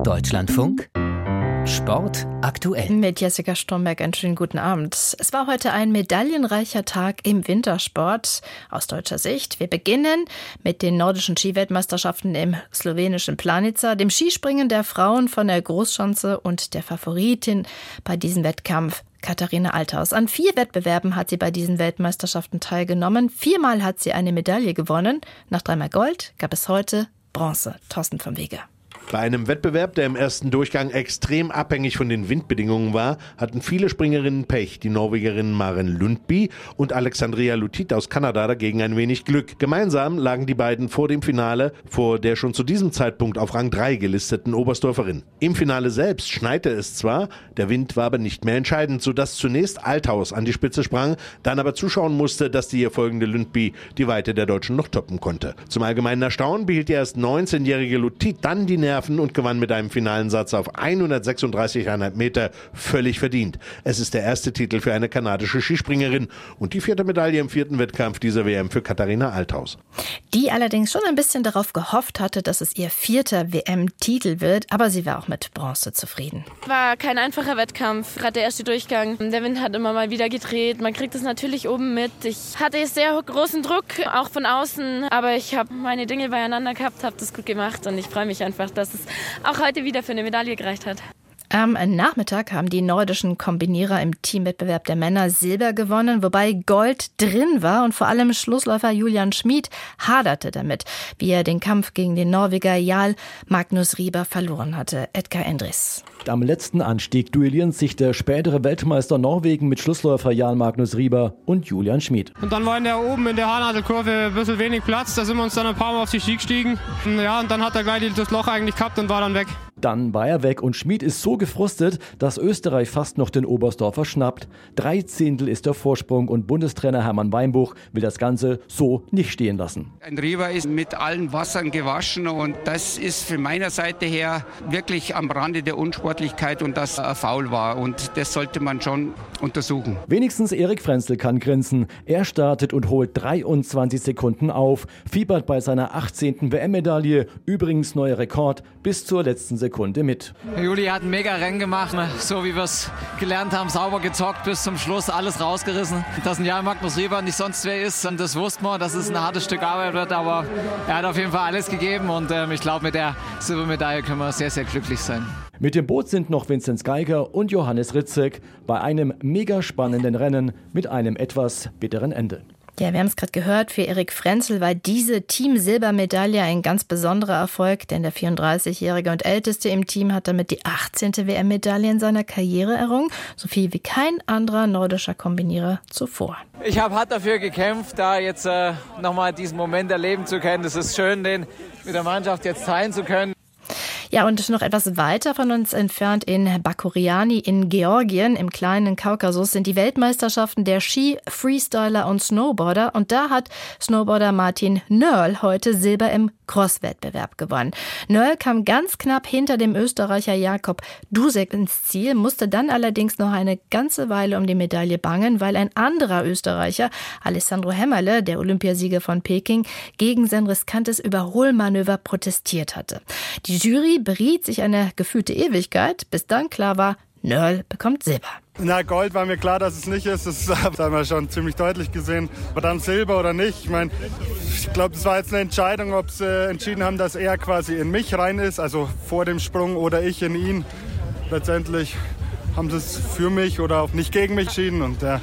Deutschlandfunk Sport aktuell. Mit Jessica Stromberg einen schönen guten Abend. Es war heute ein medaillenreicher Tag im Wintersport aus deutscher Sicht. Wir beginnen mit den nordischen Skiweltmeisterschaften im slowenischen Planica, dem Skispringen der Frauen von der Großschanze und der Favoritin bei diesem Wettkampf Katharina Althaus. An vier Wettbewerben hat sie bei diesen Weltmeisterschaften teilgenommen. Viermal hat sie eine Medaille gewonnen. Nach dreimal Gold gab es heute Bronze. Thorsten vom Wege. Bei einem Wettbewerb, der im ersten Durchgang extrem abhängig von den Windbedingungen war, hatten viele Springerinnen Pech. Die Norwegerinnen Maren Lundby und Alexandria Lutit aus Kanada dagegen ein wenig Glück. Gemeinsam lagen die beiden vor dem Finale vor der schon zu diesem Zeitpunkt auf Rang 3 gelisteten Oberstdorferin. Im Finale selbst schneite es zwar, der Wind war aber nicht mehr entscheidend, sodass zunächst Althaus an die Spitze sprang, dann aber zuschauen musste, dass die ihr folgende Lundby die Weite der Deutschen noch toppen konnte. Zum allgemeinen Erstaunen behielt die erst 19-jährige Lutit dann die Nerven Nerven und gewann mit einem finalen Satz auf 136,5 Meter völlig verdient. Es ist der erste Titel für eine kanadische Skispringerin und die vierte Medaille im vierten Wettkampf dieser WM für Katharina Althaus. Die allerdings schon ein bisschen darauf gehofft hatte, dass es ihr vierter WM-Titel wird, aber sie war auch mit Bronze zufrieden. War kein einfacher Wettkampf, gerade der erste Durchgang. Der Wind hat immer mal wieder gedreht. Man kriegt es natürlich oben mit. Ich hatte sehr großen Druck, auch von außen, aber ich habe meine Dinge beieinander gehabt, habe das gut gemacht und ich freue mich einfach, dass dass es auch heute wieder für eine Medaille gereicht hat. Am Nachmittag haben die nordischen Kombinierer im Teamwettbewerb der Männer Silber gewonnen, wobei Gold drin war und vor allem Schlussläufer Julian Schmid haderte damit, wie er den Kampf gegen den Norweger Jarl Magnus Rieber verloren hatte. Edgar Endres. Am letzten Anstieg duellieren sich der spätere Weltmeister Norwegen mit Schlussläufer Jarl Magnus Rieber und Julian Schmid. Und dann war in der oben in der Haarnadelkurve ein bisschen wenig Platz, da sind wir uns dann ein paar Mal auf die Ski gestiegen. Ja, und dann hat er gleich das Loch eigentlich gehabt und war dann weg. Dann war er weg und Schmid ist so gefrustet, dass Österreich fast noch den Oberstdorfer schnappt. Drei Zehntel ist der Vorsprung und Bundestrainer Hermann Weinbuch will das Ganze so nicht stehen lassen. Ein Rieber ist mit allen Wassern gewaschen und das ist von meiner Seite her wirklich am Rande der Unsportlichkeit und das ein Foul war und das sollte man schon untersuchen. Wenigstens Erik Frenzel kann grinsen. Er startet und holt 23 Sekunden auf, fiebert bei seiner 18. WM-Medaille, übrigens neuer Rekord, bis zur letzten Sekunde Sekunde mit. Juli hat ein mega Rennen gemacht, so wie wir es gelernt haben, sauber gezockt bis zum Schluss, alles rausgerissen. Dass ein Jan Magnus Rieber nicht sonst wer ist, das wussten wir, dass es ein hartes Stück Arbeit wird, aber er hat auf jeden Fall alles gegeben und ähm, ich glaube, mit der Silbermedaille können wir sehr, sehr glücklich sein. Mit dem Boot sind noch Vinzenz Geiger und Johannes Ritzek bei einem mega spannenden Rennen mit einem etwas bitteren Ende. Ja, wir haben es gerade gehört, für Erik Frenzel war diese Team-Silbermedaille ein ganz besonderer Erfolg, denn der 34-jährige und älteste im Team hat damit die 18. WM-Medaille in seiner Karriere errungen, so viel wie kein anderer nordischer Kombinierer zuvor. Ich habe hart dafür gekämpft, da jetzt äh, nochmal diesen Moment erleben zu können. Es ist schön, den mit der Mannschaft jetzt teilen zu können. Ja, und noch etwas weiter von uns entfernt in Bakuriani in Georgien im kleinen Kaukasus sind die Weltmeisterschaften der Ski, Freestyler und Snowboarder. Und da hat Snowboarder Martin Nörl heute Silber im Cross-Wettbewerb gewonnen. Nörl kam ganz knapp hinter dem Österreicher Jakob Dusek ins Ziel, musste dann allerdings noch eine ganze Weile um die Medaille bangen, weil ein anderer Österreicher, Alessandro Hämmerle, der Olympiasieger von Peking, gegen sein riskantes Überholmanöver protestiert hatte. Die Jury beriet sich eine gefühlte Ewigkeit, bis dann klar war, Nörl bekommt Silber. Na, Gold war mir klar, dass es nicht ist. Das haben wir schon ziemlich deutlich gesehen. Aber dann Silber oder nicht. Ich meine, ich glaube, das war jetzt eine Entscheidung, ob sie äh, entschieden haben, dass er quasi in mich rein ist, also vor dem Sprung oder ich in ihn. Letztendlich haben sie es für mich oder auch nicht gegen mich entschieden. Und, ja.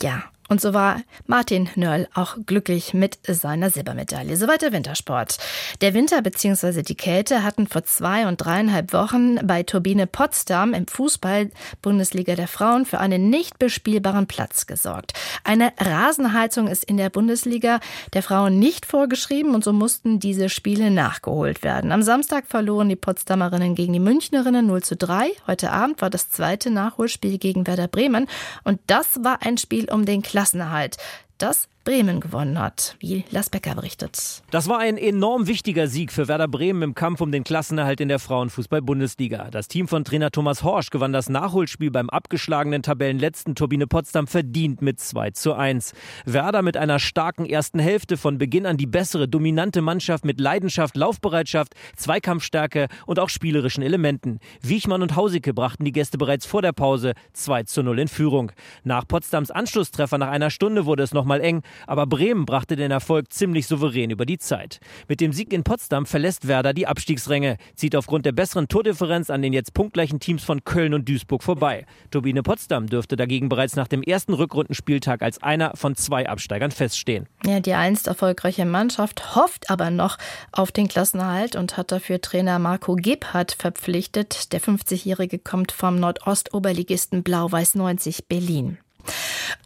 ja, und so war Martin Nörl auch glücklich mit seiner Silbermedaille. Soweit der Wintersport. Der Winter bzw. die Kälte hatten vor zwei und dreieinhalb Wochen bei Turbine Potsdam im Fußball-Bundesliga der Frauen für einen nicht bespielbaren Platz gesorgt. Eine Rasenheizung ist in der Bundesliga der Frauen nicht vorgeschrieben und so mussten diese Spiele nachgeholt werden. Am Samstag verloren die Potsdamerinnen gegen die Münchnerinnen 0 zu 3. Heute Abend war das zweite Nachholspiel gegen Werder Bremen und das war ein Spiel um den Klassenerhalt. Das Bremen gewonnen hat, wie Las Becker berichtet. Das war ein enorm wichtiger Sieg für Werder Bremen im Kampf um den Klassenerhalt in der Frauenfußball-Bundesliga. Das Team von Trainer Thomas Horsch gewann das Nachholspiel beim abgeschlagenen Tabellenletzten Turbine Potsdam verdient mit 2 zu 1. Werder mit einer starken ersten Hälfte von Beginn an die bessere, dominante Mannschaft mit Leidenschaft, Laufbereitschaft, Zweikampfstärke und auch spielerischen Elementen. Wiechmann und Hausike brachten die Gäste bereits vor der Pause 2 zu 0 in Führung. Nach Potsdams Anschlusstreffer nach einer Stunde wurde es nochmal eng, aber Bremen brachte den Erfolg ziemlich souverän über die Zeit. Mit dem Sieg in Potsdam verlässt Werder die Abstiegsränge, zieht aufgrund der besseren Tordifferenz an den jetzt punktgleichen Teams von Köln und Duisburg vorbei. Turbine Potsdam dürfte dagegen bereits nach dem ersten Rückrundenspieltag als einer von zwei Absteigern feststehen. Ja, die einst erfolgreiche Mannschaft hofft aber noch auf den Klassenerhalt und hat dafür Trainer Marco Gebhardt verpflichtet. Der 50-Jährige kommt vom Nordostoberligisten Blau-Weiß 90 Berlin.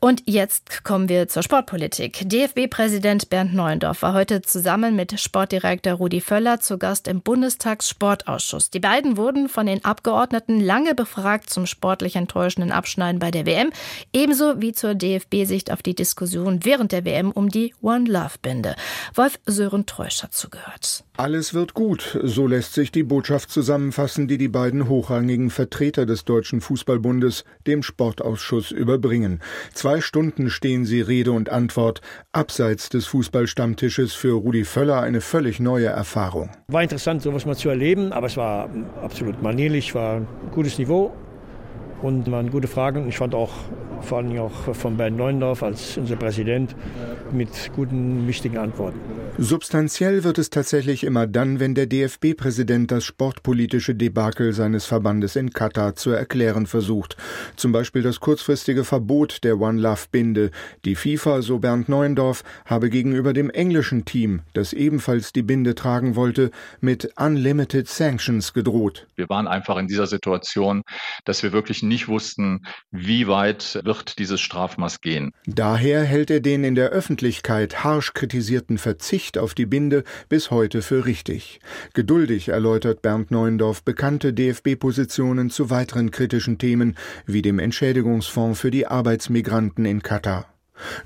Und jetzt kommen wir zur Sportpolitik. DFB-Präsident Bernd Neuendorf war heute zusammen mit Sportdirektor Rudi Völler zu Gast im Bundestagssportausschuss. Die beiden wurden von den Abgeordneten lange befragt zum sportlich enttäuschenden Abschneiden bei der WM, ebenso wie zur DFB-Sicht auf die Diskussion während der WM um die One Love-Binde. Wolf Sören Treusch hat zugehört. Alles wird gut, so lässt sich die Botschaft zusammenfassen, die die beiden hochrangigen Vertreter des Deutschen Fußballbundes dem Sportausschuss überbringen. Zwei Stunden stehen sie Rede und Antwort, abseits des Fußballstammtisches für Rudi Völler eine völlig neue Erfahrung. War interessant, sowas mal zu erleben, aber es war absolut manierlich, war ein gutes Niveau und waren gute Fragen. Ich fand auch vor allem auch von Bernd Neuendorf als unser Präsident mit guten, wichtigen Antworten. Substanziell wird es tatsächlich immer dann, wenn der DFB-Präsident das sportpolitische Debakel seines Verbandes in Katar zu erklären versucht. Zum Beispiel das kurzfristige Verbot der One Love Binde. Die FIFA, so Bernd Neuendorf, habe gegenüber dem englischen Team, das ebenfalls die Binde tragen wollte, mit Unlimited Sanctions gedroht. Wir waren einfach in dieser Situation, dass wir wirklich nicht wussten, wie weit wird dieses Strafmaß gehen. Daher hält er den in der Öffentlichkeit harsch kritisierten Verzicht auf die Binde bis heute für richtig. Geduldig erläutert Bernd Neuendorf bekannte DFB-Positionen zu weiteren kritischen Themen wie dem Entschädigungsfonds für die Arbeitsmigranten in Katar.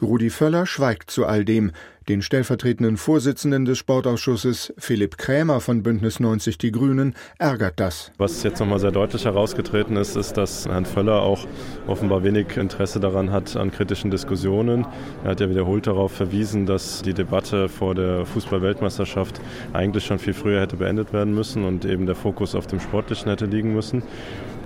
Rudi Völler schweigt zu all dem. Den stellvertretenden Vorsitzenden des Sportausschusses, Philipp Krämer von Bündnis 90 Die Grünen, ärgert das. Was jetzt nochmal sehr deutlich herausgetreten ist, ist, dass Herrn Völler auch offenbar wenig Interesse daran hat an kritischen Diskussionen. Er hat ja wiederholt darauf verwiesen, dass die Debatte vor der Fußball-Weltmeisterschaft eigentlich schon viel früher hätte beendet werden müssen und eben der Fokus auf dem Sportlichen hätte liegen müssen.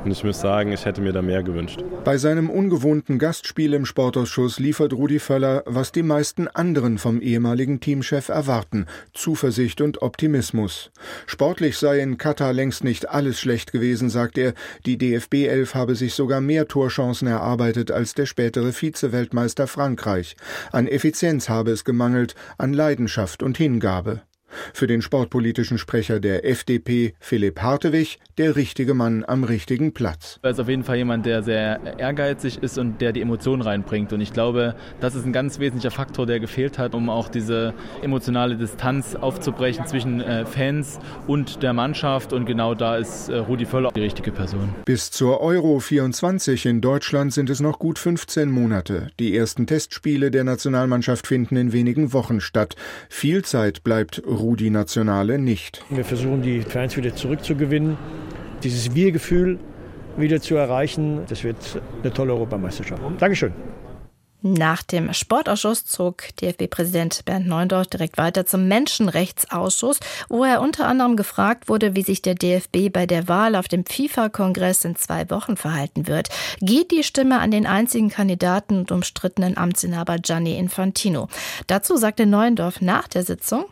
Und ich muss sagen, ich hätte mir da mehr gewünscht. Bei seinem ungewohnten Gastspiel im Sportausschuss liefert Rudi Völler, was die meisten anderen vom ehemaligen Teamchef erwarten: Zuversicht und Optimismus. Sportlich sei in Katar längst nicht alles schlecht gewesen, sagt er. Die DFB 11 habe sich sogar mehr Torchancen erarbeitet als der spätere Vize-Weltmeister Frankreich. An Effizienz habe es gemangelt, an Leidenschaft und Hingabe. Für den sportpolitischen Sprecher der FDP, Philipp Hartewig, der richtige Mann am richtigen Platz. Er ist auf jeden Fall jemand, der sehr ehrgeizig ist und der die Emotionen reinbringt. Und ich glaube, das ist ein ganz wesentlicher Faktor, der gefehlt hat, um auch diese emotionale Distanz aufzubrechen zwischen äh, Fans und der Mannschaft. Und genau da ist äh, Rudi Völler die richtige Person. Bis zur Euro 24 in Deutschland sind es noch gut 15 Monate. Die ersten Testspiele der Nationalmannschaft finden in wenigen Wochen statt. Viel Zeit bleibt Rudi Nationale nicht. Wir versuchen die Fans wieder zurückzugewinnen, dieses Wir-Gefühl wieder zu erreichen. Das wird eine tolle Europameisterschaft. Dankeschön. Nach dem Sportausschuss zog DFB-Präsident Bernd Neundorf direkt weiter zum Menschenrechtsausschuss, wo er unter anderem gefragt wurde, wie sich der DFB bei der Wahl auf dem FIFA-Kongress in zwei Wochen verhalten wird. Geht die Stimme an den einzigen Kandidaten und umstrittenen Amtsinhaber Gianni Infantino? Dazu sagte Neuendorf nach der Sitzung,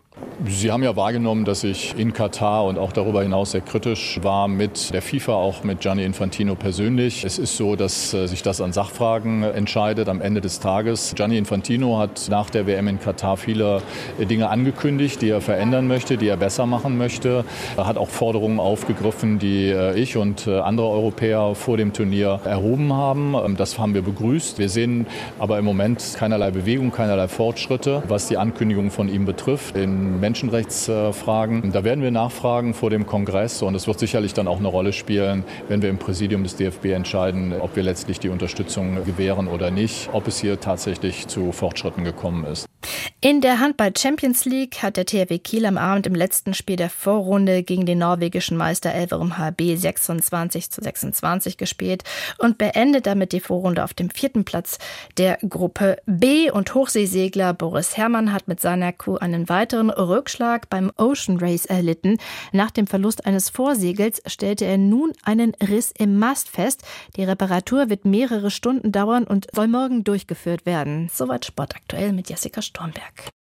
Sie haben ja wahrgenommen, dass ich in Katar und auch darüber hinaus sehr kritisch war mit der FIFA, auch mit Gianni Infantino persönlich. Es ist so, dass äh, sich das an Sachfragen entscheidet am Ende des Tages. Gianni Infantino hat nach der WM in Katar viele äh, Dinge angekündigt, die er verändern möchte, die er besser machen möchte. Er hat auch Forderungen aufgegriffen, die äh, ich und andere Europäer vor dem Turnier erhoben haben. Ähm, das haben wir begrüßt. Wir sehen aber im Moment keinerlei Bewegung, keinerlei Fortschritte, was die Ankündigung von ihm betrifft. In Menschenrechtsfragen. Da werden wir nachfragen vor dem Kongress und es wird sicherlich dann auch eine Rolle spielen, wenn wir im Präsidium des DFB entscheiden, ob wir letztlich die Unterstützung gewähren oder nicht, ob es hier tatsächlich zu Fortschritten gekommen ist. In der Handball Champions League hat der THW Kiel am Abend im letzten Spiel der Vorrunde gegen den norwegischen Meister Elverum HB 26 zu 26 gespielt und beendet damit die Vorrunde auf dem vierten Platz der Gruppe B. Und Hochseesegler Boris Herrmann hat mit seiner Crew einen weiteren Rückschlag beim Ocean Race erlitten. Nach dem Verlust eines Vorsegels stellte er nun einen Riss im Mast fest. Die Reparatur wird mehrere Stunden dauern und soll morgen durchgeführt werden. Soweit Sport aktuell mit Jessica Stormberg.